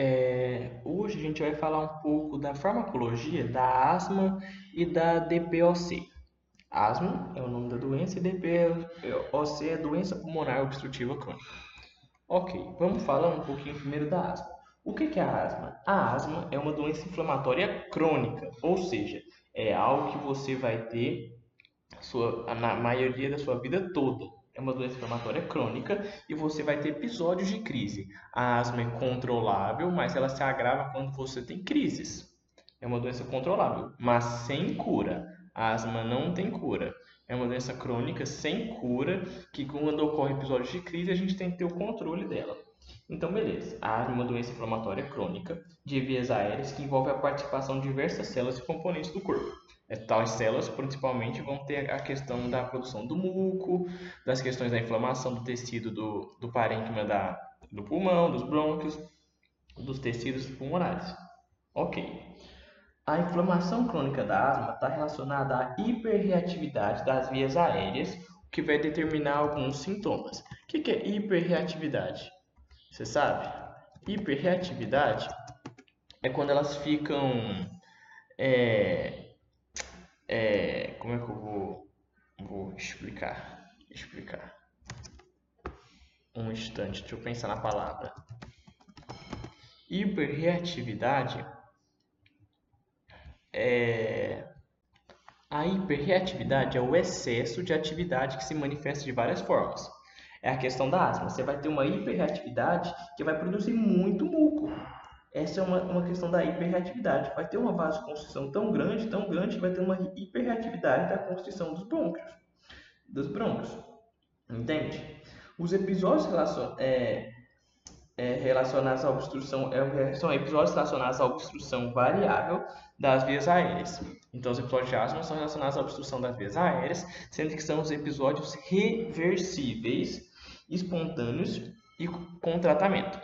É, hoje a gente vai falar um pouco da farmacologia da asma e da DPOC. Asma é o nome da doença e DPOC é doença pulmonar obstrutiva crônica. Ok, vamos falar um pouquinho primeiro da asma. O que é a asma? A asma é uma doença inflamatória crônica, ou seja, é algo que você vai ter sua, na maioria da sua vida toda. É uma doença inflamatória crônica e você vai ter episódios de crise. A asma é controlável, mas ela se agrava quando você tem crises. É uma doença controlável, mas sem cura. A asma não tem cura. É uma doença crônica sem cura, que quando ocorre episódios de crise, a gente tem que ter o controle dela. Então, beleza. A asma é uma doença inflamatória crônica de vias aéreas que envolve a participação de diversas células e componentes do corpo. É, tais células, principalmente, vão ter a questão da produção do muco, das questões da inflamação do tecido do, do parênquima da, do pulmão, dos brônquios, dos tecidos pulmonares. Ok. A inflamação crônica da asma está relacionada à hiperreatividade das vias aéreas, o que vai determinar alguns sintomas. O que é hiperreatividade? Você sabe? Hiperreatividade é quando elas ficam é, é, como é que eu vou, vou explicar? Explicar. Um instante, deixa eu pensar na palavra. Hiperreatividade é. A hiperreatividade é o excesso de atividade que se manifesta de várias formas. É a questão da asma. Você vai ter uma hiperreatividade que vai produzir muito muco. Essa é uma, uma questão da hiperreatividade. Vai ter uma vasoconstrição tão grande, tão grande, que vai ter uma hiperreatividade da constrição dos brônquios. Dos brônquios. Entende? Os episódios é, é, relacionados à obstrução é, são episódios relacionados à obstrução variável das vias aéreas. Então, os episódios de asma são relacionados à obstrução das vias aéreas, sendo que são os episódios reversíveis, espontâneos e com tratamento.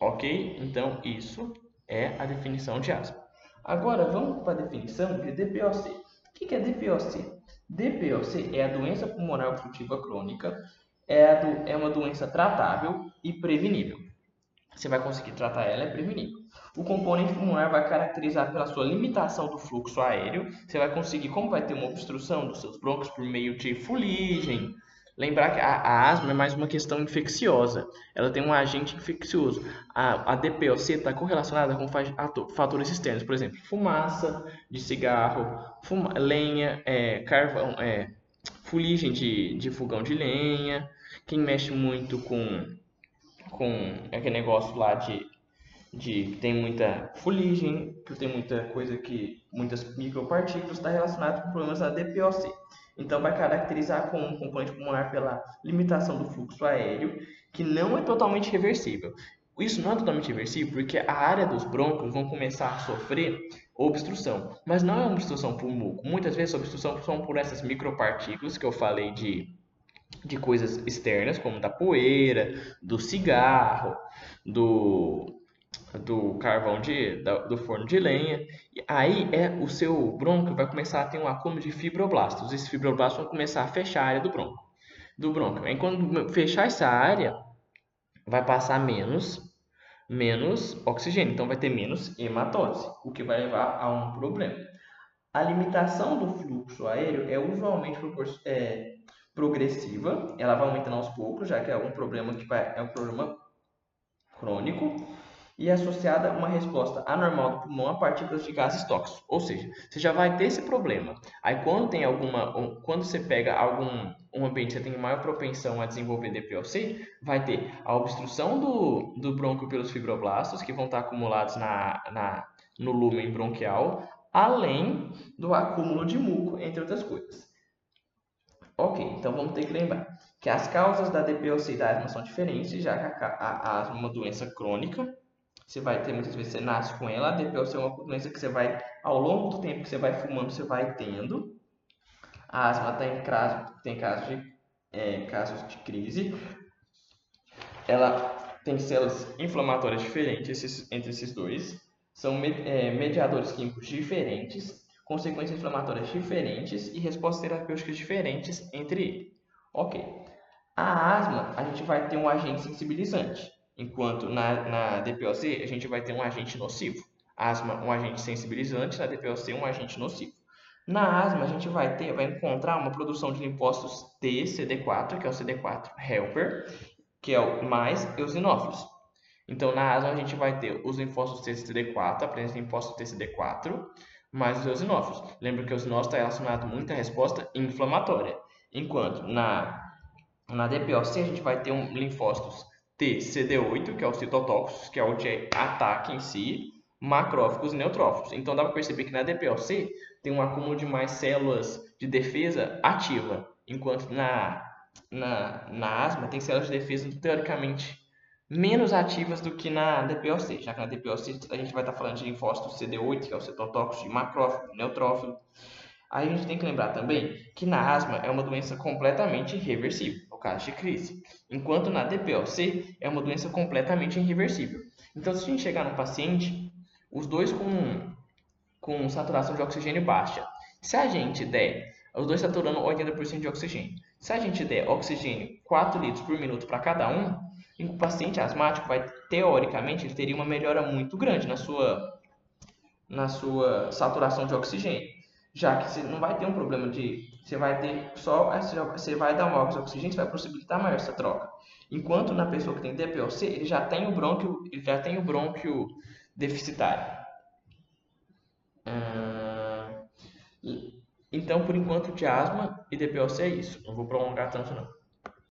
Ok? Então, isso é a definição de asma. Agora, vamos para a definição de DPOC. O que é DPOC? DPOC é a doença pulmonar obstrutiva crônica, é, do, é uma doença tratável e prevenível. Você vai conseguir tratar ela, é prevenível. O componente pulmonar vai caracterizar pela sua limitação do fluxo aéreo. Você vai conseguir, como vai ter uma obstrução dos seus brônquios por meio de fuligem, Lembrar que a, a, asma é mais uma questão infecciosa. Ela tem um agente infeccioso. A, a DPOC está correlacionada com fatores externos, por exemplo, fumaça de cigarro, fuma, lenha, é, carvão, é, fuligem de, de fogão de lenha. Quem mexe muito com, com aquele negócio lá de, de tem muita fuligem, que tem muita coisa que muitas micropartículas está relacionado com problemas da DPOC. Então, vai caracterizar como um componente pulmonar pela limitação do fluxo aéreo, que não é totalmente reversível. Isso não é totalmente reversível porque a área dos brônquios vão começar a sofrer obstrução, mas não é uma obstrução por muco. Muitas vezes a obstrução são por essas micropartículas que eu falei de, de coisas externas, como da poeira, do cigarro, do, do carvão de, do forno de lenha. E aí é o seu brônquio vai começar a ter um acúmulo de fibroblastos. Esses fibroblastos vão começar a fechar a área do brônquio. Do brônquio. Aí quando fechar essa área, vai passar menos menos oxigênio, então vai ter menos hematose, o que vai levar a um problema. A limitação do fluxo aéreo é usualmente é, progressiva, ela vai aumentando aos poucos, já que é um problema que vai, é um problema crônico e associada uma resposta anormal do pulmão a partículas de gases tóxicos. Ou seja, você já vai ter esse problema. Aí quando tem alguma, quando você pega algum um ambiente que você tem maior propensão a desenvolver DPOC, vai ter a obstrução do, do brônquio pelos fibroblastos que vão estar acumulados na, na, no lumen bronquial, além do acúmulo de muco, entre outras coisas. Ok, então vamos ter que lembrar que as causas da DPOC e da asma são diferentes, já que a, a, a asma é uma doença crônica, você vai ter muitas vezes você nasce com ela, depois é uma doença que você vai, ao longo do tempo que você vai fumando, você vai tendo. A asma tem, caso, tem casos, de, é, casos de crise. Ela tem células inflamatórias diferentes esses, entre esses dois. São é, mediadores químicos diferentes, consequências inflamatórias diferentes e respostas terapêuticas diferentes entre eles. Ok. A asma, a gente vai ter um agente sensibilizante enquanto na, na DPOC a gente vai ter um agente nocivo. Asma, um agente sensibilizante, na DPOC, um agente nocivo. Na asma, a gente vai ter, vai encontrar uma produção de linfócitos T, CD4, que é o CD4 helper, que é o mais eosinófilos. Então, na asma, a gente vai ter os linfócitos T, CD4, a presença de linfócitos T, CD4, mais os eosinófilos. Lembra que o eosinófilo está relacionado muito à resposta inflamatória. Enquanto na, na DPOC, a gente vai ter um linfócitos T, CD8, que é o citotóxicos, que é o de ataque em si, macrófagos e neutrófilos. Então dá para perceber que na DPLC tem um acúmulo de mais células de defesa ativa, enquanto na, na, na asma tem células de defesa teoricamente menos ativas do que na DPLC, já que na DPLC a gente vai estar falando de linfócitos CD8, que é o citotóxico de macrófago, neutrófilo. Aí a gente tem que lembrar também que na asma é uma doença completamente irreversível, no caso de crise, enquanto na DPLC é uma doença completamente irreversível. Então, se a gente chegar no paciente os dois com, com saturação de oxigênio baixa. Se a gente der, os dois saturando 80% de oxigênio. Se a gente der oxigênio 4 litros por minuto para cada um, o paciente asmático vai, teoricamente, ele teria uma melhora muito grande na sua, na sua saturação de oxigênio. Já que você não vai ter um problema de. Você vai ter só. Você vai dar maior oxigênio, você vai possibilitar maior essa troca. Enquanto na pessoa que tem DPLC, ele já tem o brônquio, ele já tem o brônquio deficitário. então, por enquanto, de asma e DPOC é isso. Não vou prolongar tanto não.